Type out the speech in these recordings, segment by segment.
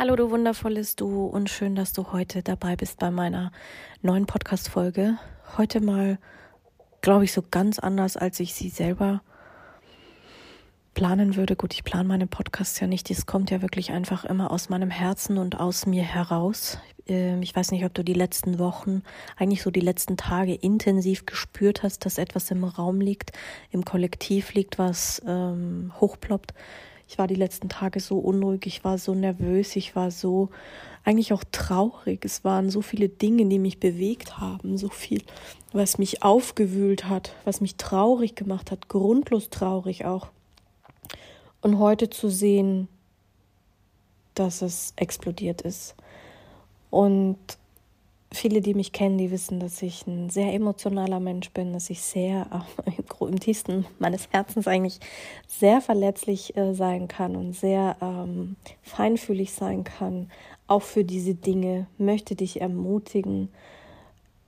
Hallo, du wundervolles Du und schön, dass du heute dabei bist bei meiner neuen Podcast-Folge. Heute mal, glaube ich, so ganz anders, als ich sie selber planen würde. Gut, ich plane meine Podcasts ja nicht. Das kommt ja wirklich einfach immer aus meinem Herzen und aus mir heraus. Ähm, ich weiß nicht, ob du die letzten Wochen, eigentlich so die letzten Tage intensiv gespürt hast, dass etwas im Raum liegt, im Kollektiv liegt, was ähm, hochploppt ich war die letzten Tage so unruhig, ich war so nervös, ich war so eigentlich auch traurig. Es waren so viele Dinge, die mich bewegt haben, so viel, was mich aufgewühlt hat, was mich traurig gemacht hat, grundlos traurig auch. Und heute zu sehen, dass es explodiert ist. Und viele, die mich kennen, die wissen, dass ich ein sehr emotionaler Mensch bin, dass ich sehr äh, im tiefsten meines Herzens eigentlich sehr verletzlich äh, sein kann und sehr ähm, feinfühlig sein kann. Auch für diese Dinge möchte dich ermutigen,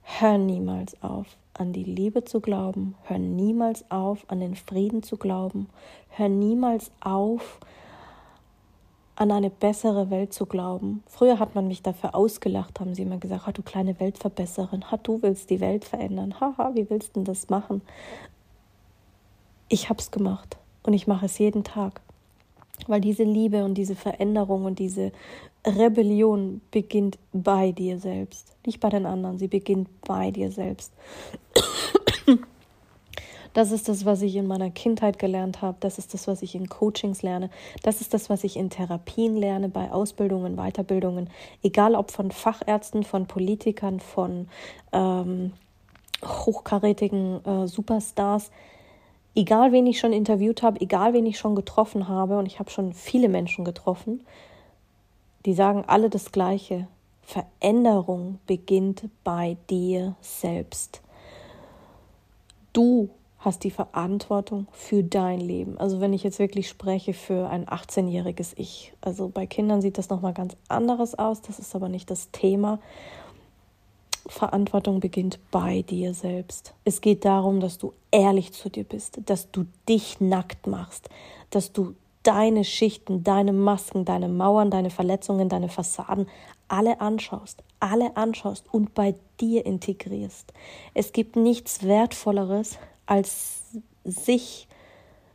hör niemals auf, an die Liebe zu glauben, hör niemals auf, an den Frieden zu glauben, hör niemals auf, an eine bessere Welt zu glauben. Früher hat man mich dafür ausgelacht, haben sie immer gesagt, ha, du kleine Weltverbesserin, ha, du willst die Welt verändern, haha, wie willst du denn das machen? Ich hab's gemacht und ich mache es jeden Tag, weil diese Liebe und diese Veränderung und diese Rebellion beginnt bei dir selbst, nicht bei den anderen, sie beginnt bei dir selbst. Das ist das, was ich in meiner Kindheit gelernt habe. Das ist das, was ich in Coachings lerne. Das ist das, was ich in Therapien lerne, bei Ausbildungen, Weiterbildungen. Egal ob von Fachärzten, von Politikern, von ähm, hochkarätigen äh, Superstars. Egal, wen ich schon interviewt habe, egal, wen ich schon getroffen habe, und ich habe schon viele Menschen getroffen, die sagen alle das Gleiche. Veränderung beginnt bei dir selbst. Du hast die Verantwortung für dein Leben. Also wenn ich jetzt wirklich spreche für ein 18-jähriges Ich. Also bei Kindern sieht das nochmal ganz anderes aus, das ist aber nicht das Thema. Verantwortung beginnt bei dir selbst. Es geht darum, dass du ehrlich zu dir bist, dass du dich nackt machst, dass du deine Schichten, deine Masken, deine Mauern, deine Verletzungen, deine Fassaden alle anschaust, alle anschaust und bei dir integrierst. Es gibt nichts Wertvolleres, als sich,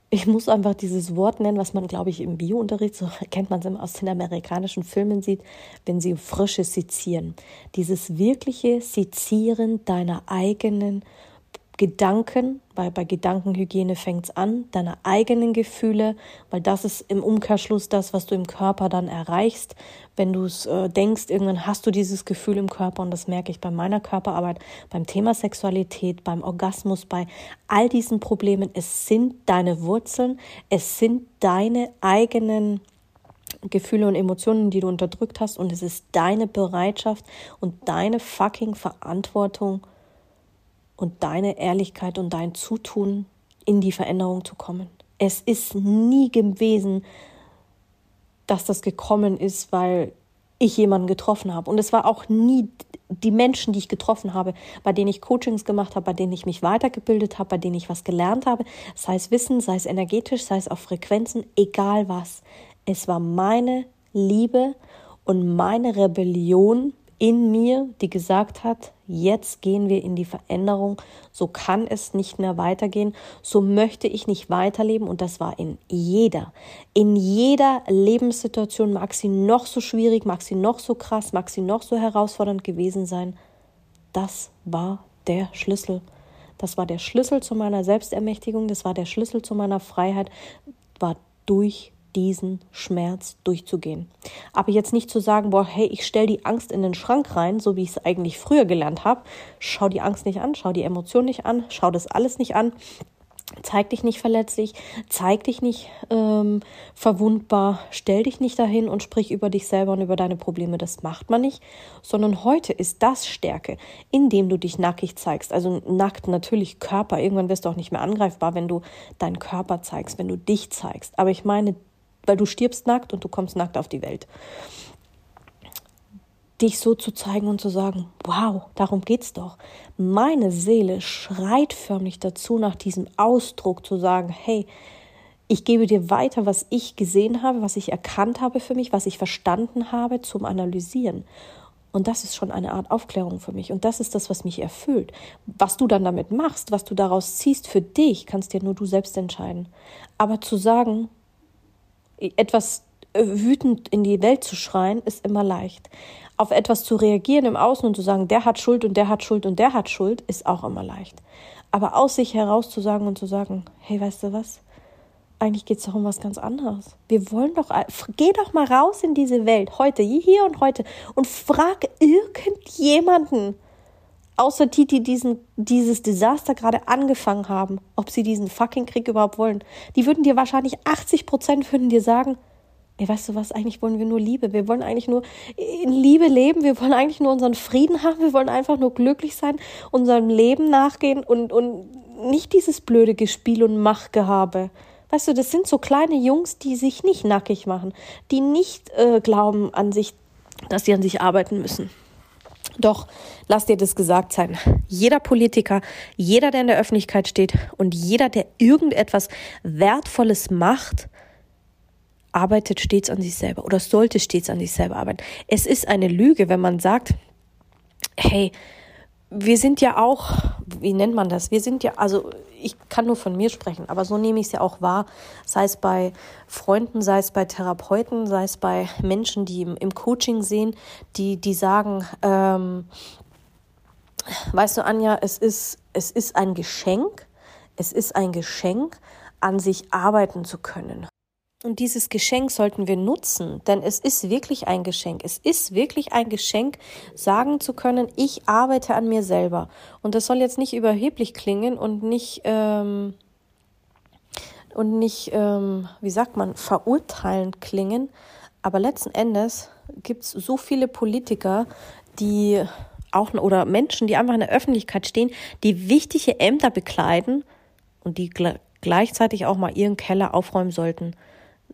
ich muss einfach dieses Wort nennen, was man, glaube ich, im Biounterricht, so kennt man es immer aus den amerikanischen Filmen sieht, wenn sie frische sezieren. Dieses wirkliche Sezieren deiner eigenen Gedanken, weil bei Gedankenhygiene fängt es an, deine eigenen Gefühle, weil das ist im Umkehrschluss das, was du im Körper dann erreichst. Wenn du es äh, denkst, irgendwann hast du dieses Gefühl im Körper und das merke ich bei meiner Körperarbeit, beim Thema Sexualität, beim Orgasmus, bei all diesen Problemen. Es sind deine Wurzeln, es sind deine eigenen Gefühle und Emotionen, die du unterdrückt hast und es ist deine Bereitschaft und deine fucking Verantwortung, und deine Ehrlichkeit und dein Zutun in die Veränderung zu kommen. Es ist nie gewesen, dass das gekommen ist, weil ich jemanden getroffen habe. Und es war auch nie die Menschen, die ich getroffen habe, bei denen ich Coachings gemacht habe, bei denen ich mich weitergebildet habe, bei denen ich was gelernt habe, sei es Wissen, sei es energetisch, sei es auf Frequenzen, egal was. Es war meine Liebe und meine Rebellion in mir, die gesagt hat, jetzt gehen wir in die Veränderung, so kann es nicht mehr weitergehen, so möchte ich nicht weiterleben. Und das war in jeder, in jeder Lebenssituation, mag sie noch so schwierig, mag sie noch so krass, mag sie noch so herausfordernd gewesen sein, das war der Schlüssel. Das war der Schlüssel zu meiner Selbstermächtigung, das war der Schlüssel zu meiner Freiheit, war durch diesen Schmerz durchzugehen. Aber jetzt nicht zu sagen, boah, hey, ich stelle die Angst in den Schrank rein, so wie ich es eigentlich früher gelernt habe. Schau die Angst nicht an, schau die Emotion nicht an, schau das alles nicht an. Zeig dich nicht verletzlich, zeig dich nicht ähm, verwundbar, stell dich nicht dahin und sprich über dich selber und über deine Probleme. Das macht man nicht, sondern heute ist das Stärke, indem du dich nackig zeigst. Also nackt natürlich Körper. Irgendwann wirst du auch nicht mehr angreifbar, wenn du deinen Körper zeigst, wenn du dich zeigst. Aber ich meine, weil du stirbst nackt und du kommst nackt auf die Welt dich so zu zeigen und zu sagen, wow, darum geht's doch. Meine Seele schreit förmlich dazu nach diesem Ausdruck zu sagen, hey, ich gebe dir weiter, was ich gesehen habe, was ich erkannt habe für mich, was ich verstanden habe zum Analysieren. Und das ist schon eine Art Aufklärung für mich. Und das ist das, was mich erfüllt. Was du dann damit machst, was du daraus ziehst für dich, kannst dir nur du selbst entscheiden. Aber zu sagen, etwas wütend in die Welt zu schreien, ist immer leicht auf etwas zu reagieren im Außen und zu sagen, der hat Schuld und der hat Schuld und der hat Schuld, ist auch immer leicht. Aber aus sich heraus zu sagen und zu sagen, hey, weißt du was? Eigentlich geht es doch um was ganz anderes. Wir wollen doch, geh doch mal raus in diese Welt, heute, hier und heute, und frag irgendjemanden, außer die, die diesen, dieses Desaster gerade angefangen haben, ob sie diesen fucking Krieg überhaupt wollen. Die würden dir wahrscheinlich 80 Prozent würden dir sagen, ey, weißt du was, eigentlich wollen wir nur Liebe. Wir wollen eigentlich nur in Liebe leben. Wir wollen eigentlich nur unseren Frieden haben. Wir wollen einfach nur glücklich sein, unserem Leben nachgehen und, und nicht dieses blöde Gespiel und Machtgehabe. Weißt du, das sind so kleine Jungs, die sich nicht nackig machen, die nicht äh, glauben an sich, dass sie an sich arbeiten müssen. Doch, lass dir das gesagt sein. Jeder Politiker, jeder, der in der Öffentlichkeit steht und jeder, der irgendetwas Wertvolles macht, arbeitet stets an sich selber oder sollte stets an sich selber arbeiten. Es ist eine Lüge, wenn man sagt, hey, wir sind ja auch, wie nennt man das? Wir sind ja, also ich kann nur von mir sprechen, aber so nehme ich es ja auch wahr, sei es bei Freunden, sei es bei Therapeuten, sei es bei Menschen, die im, im Coaching sehen, die, die sagen, ähm, weißt du, Anja, es ist, es ist ein Geschenk, es ist ein Geschenk, an sich arbeiten zu können. Und dieses Geschenk sollten wir nutzen, denn es ist wirklich ein Geschenk. Es ist wirklich ein Geschenk, sagen zu können, ich arbeite an mir selber. Und das soll jetzt nicht überheblich klingen und nicht, ähm, und nicht, ähm, wie sagt man, verurteilend klingen. Aber letzten Endes gibt es so viele Politiker, die auch oder Menschen, die einfach in der Öffentlichkeit stehen, die wichtige Ämter bekleiden und die gleichzeitig auch mal ihren Keller aufräumen sollten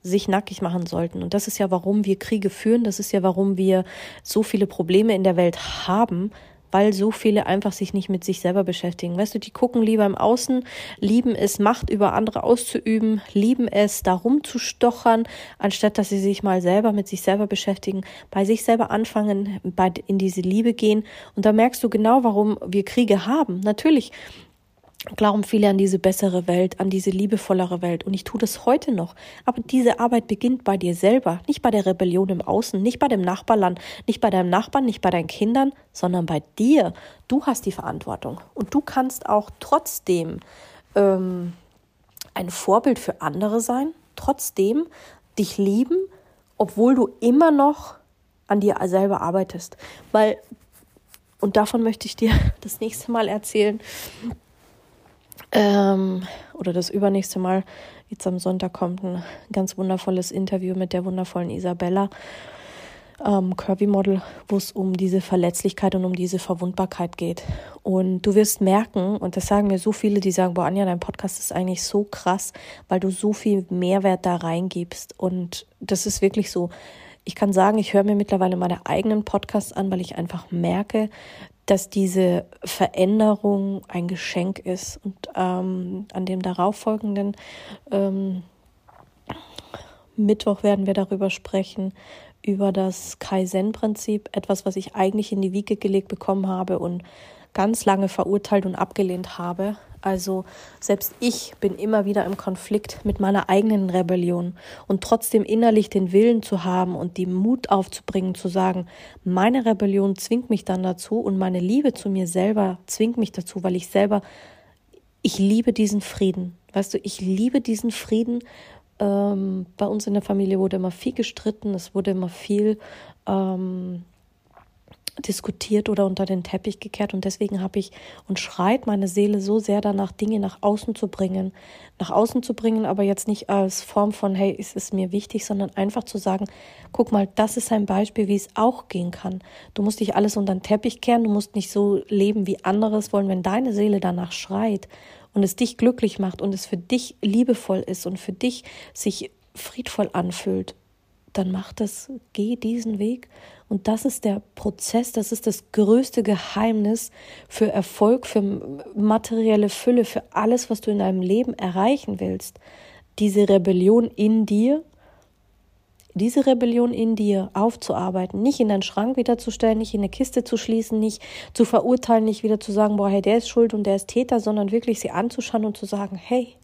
sich nackig machen sollten. Und das ist ja, warum wir Kriege führen, das ist ja, warum wir so viele Probleme in der Welt haben, weil so viele einfach sich nicht mit sich selber beschäftigen. Weißt du, die gucken lieber im Außen, lieben es, Macht über andere auszuüben, lieben es, darum zu stochern, anstatt dass sie sich mal selber mit sich selber beschäftigen, bei sich selber anfangen, bei, in diese Liebe gehen. Und da merkst du genau, warum wir Kriege haben. Natürlich glauben viele an diese bessere Welt, an diese liebevollere Welt. Und ich tue das heute noch. Aber diese Arbeit beginnt bei dir selber, nicht bei der Rebellion im Außen, nicht bei dem Nachbarland, nicht bei deinem Nachbarn, nicht bei deinen Kindern, sondern bei dir. Du hast die Verantwortung. Und du kannst auch trotzdem ähm, ein Vorbild für andere sein, trotzdem dich lieben, obwohl du immer noch an dir selber arbeitest. Weil, und davon möchte ich dir das nächste Mal erzählen, ähm, oder das übernächste Mal, jetzt am Sonntag kommt ein ganz wundervolles Interview mit der wundervollen Isabella, ähm, Curvy Model, wo es um diese Verletzlichkeit und um diese Verwundbarkeit geht. Und du wirst merken, und das sagen mir so viele, die sagen, boah, Anja, dein Podcast ist eigentlich so krass, weil du so viel Mehrwert da reingibst. Und das ist wirklich so. Ich kann sagen, ich höre mir mittlerweile meine eigenen Podcasts an, weil ich einfach merke, dass diese Veränderung ein Geschenk ist. Und ähm, an dem darauffolgenden ähm, Mittwoch werden wir darüber sprechen, über das Kaizen-Prinzip, etwas, was ich eigentlich in die Wiege gelegt bekommen habe und ganz lange verurteilt und abgelehnt habe. Also selbst ich bin immer wieder im Konflikt mit meiner eigenen Rebellion und trotzdem innerlich den Willen zu haben und die Mut aufzubringen, zu sagen, meine Rebellion zwingt mich dann dazu und meine Liebe zu mir selber zwingt mich dazu, weil ich selber, ich liebe diesen Frieden. Weißt du, ich liebe diesen Frieden. Ähm, bei uns in der Familie wurde immer viel gestritten, es wurde immer viel ähm, diskutiert oder unter den Teppich gekehrt und deswegen habe ich und schreit meine Seele so sehr danach, Dinge nach außen zu bringen. Nach außen zu bringen, aber jetzt nicht als Form von, hey, es ist mir wichtig, sondern einfach zu sagen, guck mal, das ist ein Beispiel, wie es auch gehen kann. Du musst nicht alles unter den Teppich kehren, du musst nicht so leben, wie andere es wollen. Wenn deine Seele danach schreit und es dich glücklich macht und es für dich liebevoll ist und für dich sich friedvoll anfühlt, dann mach das, geh diesen Weg. Und das ist der Prozess, das ist das größte Geheimnis für Erfolg, für materielle Fülle, für alles, was du in deinem Leben erreichen willst. Diese Rebellion in dir, diese Rebellion in dir aufzuarbeiten, nicht in deinen Schrank wiederzustellen, nicht in eine Kiste zu schließen, nicht zu verurteilen, nicht wieder zu sagen, boah, hey, der ist schuld und der ist Täter, sondern wirklich sie anzuschauen und zu sagen, hey,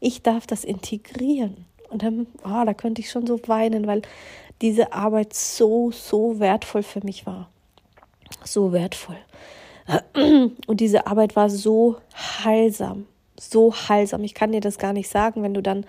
ich darf das integrieren. Und dann, oh, da könnte ich schon so weinen, weil diese Arbeit so, so wertvoll für mich war. So wertvoll. Und diese Arbeit war so heilsam, so heilsam. Ich kann dir das gar nicht sagen, wenn du dann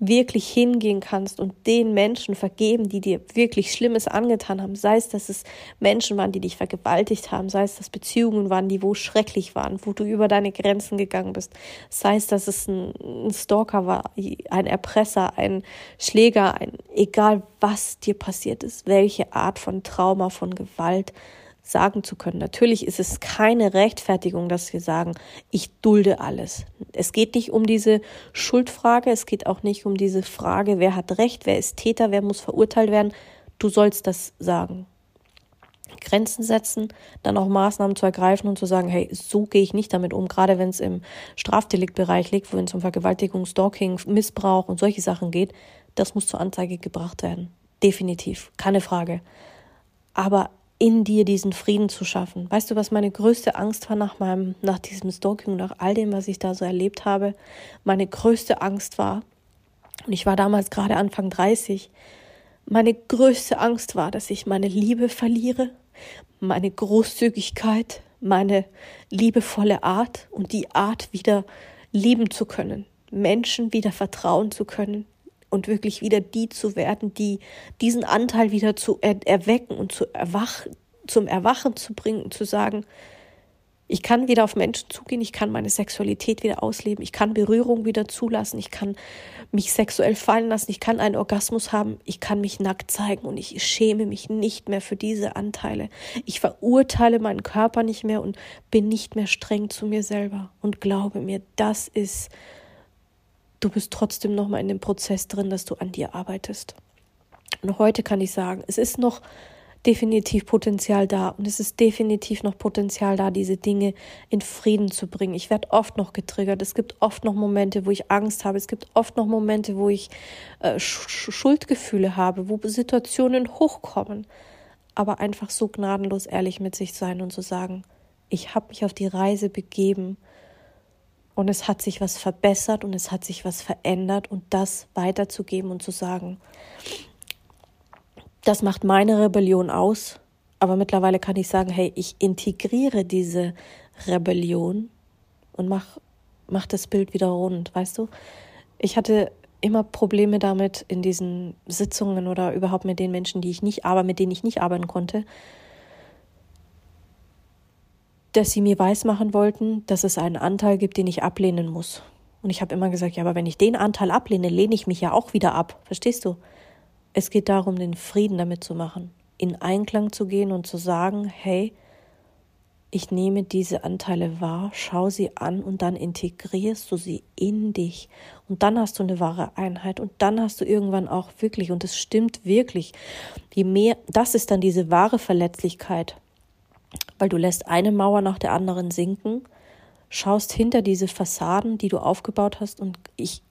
wirklich hingehen kannst und den Menschen vergeben, die dir wirklich Schlimmes angetan haben. Sei es, dass es Menschen waren, die dich vergewaltigt haben, sei es, dass Beziehungen waren, die wo schrecklich waren, wo du über deine Grenzen gegangen bist. Sei es, dass es ein, ein Stalker war, ein Erpresser, ein Schläger, ein, egal was dir passiert ist, welche Art von Trauma, von Gewalt, sagen zu können. Natürlich ist es keine Rechtfertigung, dass wir sagen, ich dulde alles. Es geht nicht um diese Schuldfrage, es geht auch nicht um diese Frage, wer hat Recht, wer ist Täter, wer muss verurteilt werden. Du sollst das sagen. Grenzen setzen, dann auch Maßnahmen zu ergreifen und zu sagen, hey, so gehe ich nicht damit um, gerade wenn es im Strafdeliktbereich liegt, wo es um Vergewaltigung, Stalking, Missbrauch und solche Sachen geht, das muss zur Anzeige gebracht werden. Definitiv, keine Frage. Aber in dir diesen Frieden zu schaffen. Weißt du, was meine größte Angst war nach meinem, nach diesem Stalking, nach all dem, was ich da so erlebt habe? Meine größte Angst war, und ich war damals gerade Anfang 30, meine größte Angst war, dass ich meine Liebe verliere, meine Großzügigkeit, meine liebevolle Art und die Art wieder lieben zu können, Menschen wieder vertrauen zu können, und wirklich wieder die zu werden, die diesen Anteil wieder zu er erwecken und zu erwachen, zum Erwachen zu bringen, zu sagen, ich kann wieder auf Menschen zugehen, ich kann meine Sexualität wieder ausleben, ich kann Berührung wieder zulassen, ich kann mich sexuell fallen lassen, ich kann einen Orgasmus haben, ich kann mich nackt zeigen und ich schäme mich nicht mehr für diese Anteile. Ich verurteile meinen Körper nicht mehr und bin nicht mehr streng zu mir selber und glaube mir, das ist du bist trotzdem noch mal in dem Prozess drin, dass du an dir arbeitest. Und heute kann ich sagen, es ist noch definitiv Potenzial da und es ist definitiv noch Potenzial da, diese Dinge in Frieden zu bringen. Ich werde oft noch getriggert. Es gibt oft noch Momente, wo ich Angst habe. Es gibt oft noch Momente, wo ich äh, Sch Schuldgefühle habe, wo Situationen hochkommen. Aber einfach so gnadenlos ehrlich mit sich sein und zu sagen, ich habe mich auf die Reise begeben und es hat sich was verbessert und es hat sich was verändert und das weiterzugeben und zu sagen, das macht meine Rebellion aus, aber mittlerweile kann ich sagen, hey, ich integriere diese Rebellion und mach, mach das Bild wieder rund, weißt du? Ich hatte immer Probleme damit in diesen Sitzungen oder überhaupt mit den Menschen, die ich nicht, aber mit denen ich nicht arbeiten konnte, dass sie mir weismachen wollten, dass es einen Anteil gibt, den ich ablehnen muss. Und ich habe immer gesagt, ja, aber wenn ich den Anteil ablehne, lehne ich mich ja auch wieder ab. Verstehst du? Es geht darum, den Frieden damit zu machen, in Einklang zu gehen und zu sagen, hey, ich nehme diese Anteile wahr, schau sie an und dann integrierst du sie in dich. Und dann hast du eine wahre Einheit und dann hast du irgendwann auch wirklich, und es stimmt wirklich, je mehr, das ist dann diese wahre Verletzlichkeit weil du lässt eine Mauer nach der anderen sinken, schaust hinter diese Fassaden, die du aufgebaut hast, und ich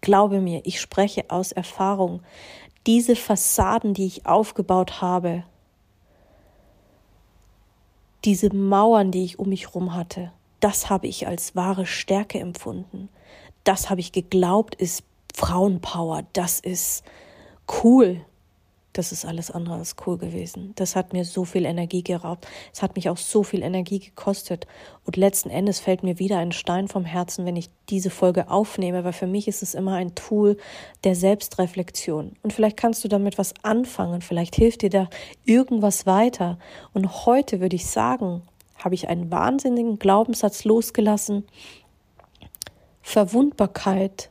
glaube mir, ich spreche aus Erfahrung, diese Fassaden, die ich aufgebaut habe, diese Mauern, die ich um mich herum hatte, das habe ich als wahre Stärke empfunden. Das habe ich geglaubt, ist Frauenpower, das ist cool. Das ist alles andere als cool gewesen. Das hat mir so viel Energie geraubt. Es hat mich auch so viel Energie gekostet. Und letzten Endes fällt mir wieder ein Stein vom Herzen, wenn ich diese Folge aufnehme, weil für mich ist es immer ein Tool der Selbstreflexion. Und vielleicht kannst du damit was anfangen. Vielleicht hilft dir da irgendwas weiter. Und heute würde ich sagen, habe ich einen wahnsinnigen Glaubenssatz losgelassen. Verwundbarkeit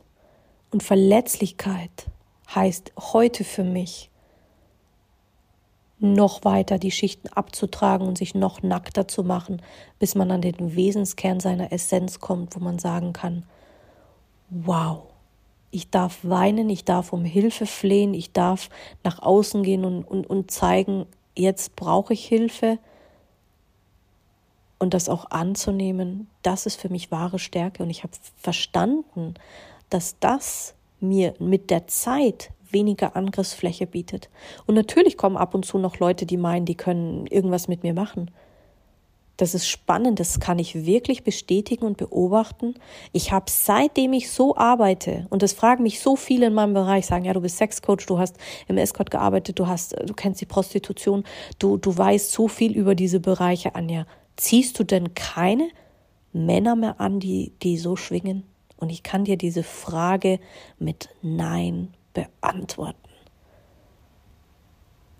und Verletzlichkeit heißt heute für mich, noch weiter die Schichten abzutragen und sich noch nackter zu machen, bis man an den Wesenskern seiner Essenz kommt, wo man sagen kann, wow, ich darf weinen, ich darf um Hilfe flehen, ich darf nach außen gehen und, und, und zeigen, jetzt brauche ich Hilfe. Und das auch anzunehmen, das ist für mich wahre Stärke. Und ich habe verstanden, dass das mir mit der Zeit weniger Angriffsfläche bietet. Und natürlich kommen ab und zu noch Leute, die meinen, die können irgendwas mit mir machen. Das ist spannend, das kann ich wirklich bestätigen und beobachten. Ich habe seitdem ich so arbeite, und das fragen mich so viele in meinem Bereich, sagen, ja, du bist Sexcoach, du hast im Escort gearbeitet, du hast, du kennst die Prostitution, du, du weißt so viel über diese Bereiche, Anja. Ziehst du denn keine Männer mehr an, die, die so schwingen? Und ich kann dir diese Frage mit Nein beantworten.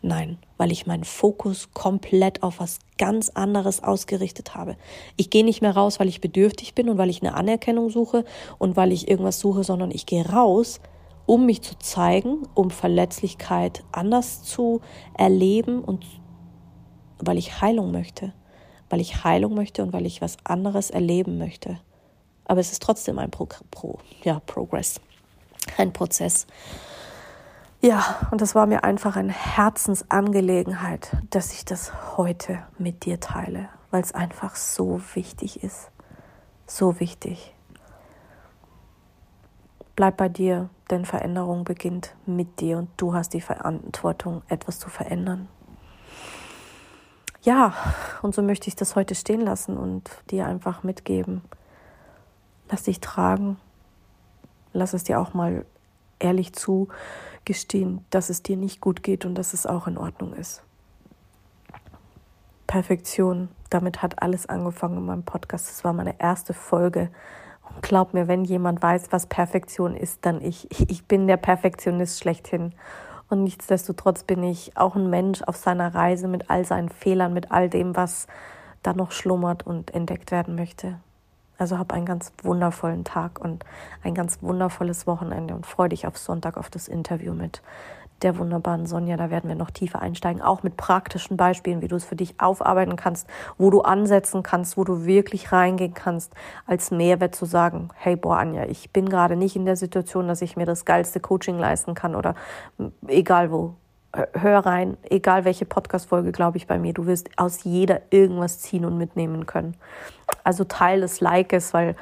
Nein, weil ich meinen Fokus komplett auf was ganz anderes ausgerichtet habe. Ich gehe nicht mehr raus, weil ich bedürftig bin und weil ich eine Anerkennung suche und weil ich irgendwas suche, sondern ich gehe raus, um mich zu zeigen, um Verletzlichkeit anders zu erleben und weil ich Heilung möchte. Weil ich Heilung möchte und weil ich was anderes erleben möchte. Aber es ist trotzdem ein Pro, Pro ja, Progress ein Prozess. Ja, und das war mir einfach eine Herzensangelegenheit, dass ich das heute mit dir teile, weil es einfach so wichtig ist. So wichtig. Bleib bei dir, denn Veränderung beginnt mit dir und du hast die Verantwortung, etwas zu verändern. Ja, und so möchte ich das heute stehen lassen und dir einfach mitgeben. Lass dich tragen lass es dir auch mal ehrlich zugestehen, dass es dir nicht gut geht und dass es auch in Ordnung ist. Perfektion, damit hat alles angefangen in meinem Podcast. Das war meine erste Folge. Und glaub mir, wenn jemand weiß, was Perfektion ist, dann ich. Ich bin der Perfektionist schlechthin. Und nichtsdestotrotz bin ich auch ein Mensch auf seiner Reise mit all seinen Fehlern, mit all dem, was da noch schlummert und entdeckt werden möchte. Also hab einen ganz wundervollen Tag und ein ganz wundervolles Wochenende und freu dich auf Sonntag auf das Interview mit der wunderbaren Sonja. Da werden wir noch tiefer einsteigen, auch mit praktischen Beispielen, wie du es für dich aufarbeiten kannst, wo du ansetzen kannst, wo du wirklich reingehen kannst, als Mehrwert zu sagen, hey, boah, Anja, ich bin gerade nicht in der Situation, dass ich mir das geilste Coaching leisten kann oder egal wo hör rein, egal welche Podcast-Folge, glaube ich, bei mir. Du wirst aus jeder irgendwas ziehen und mitnehmen können. Also Teil des Likes, weil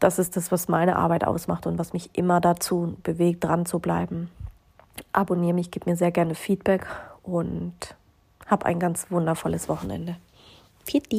das ist das, was meine Arbeit ausmacht und was mich immer dazu bewegt, dran zu bleiben. Abonniere mich, gib mir sehr gerne Feedback und hab ein ganz wundervolles Wochenende. Viert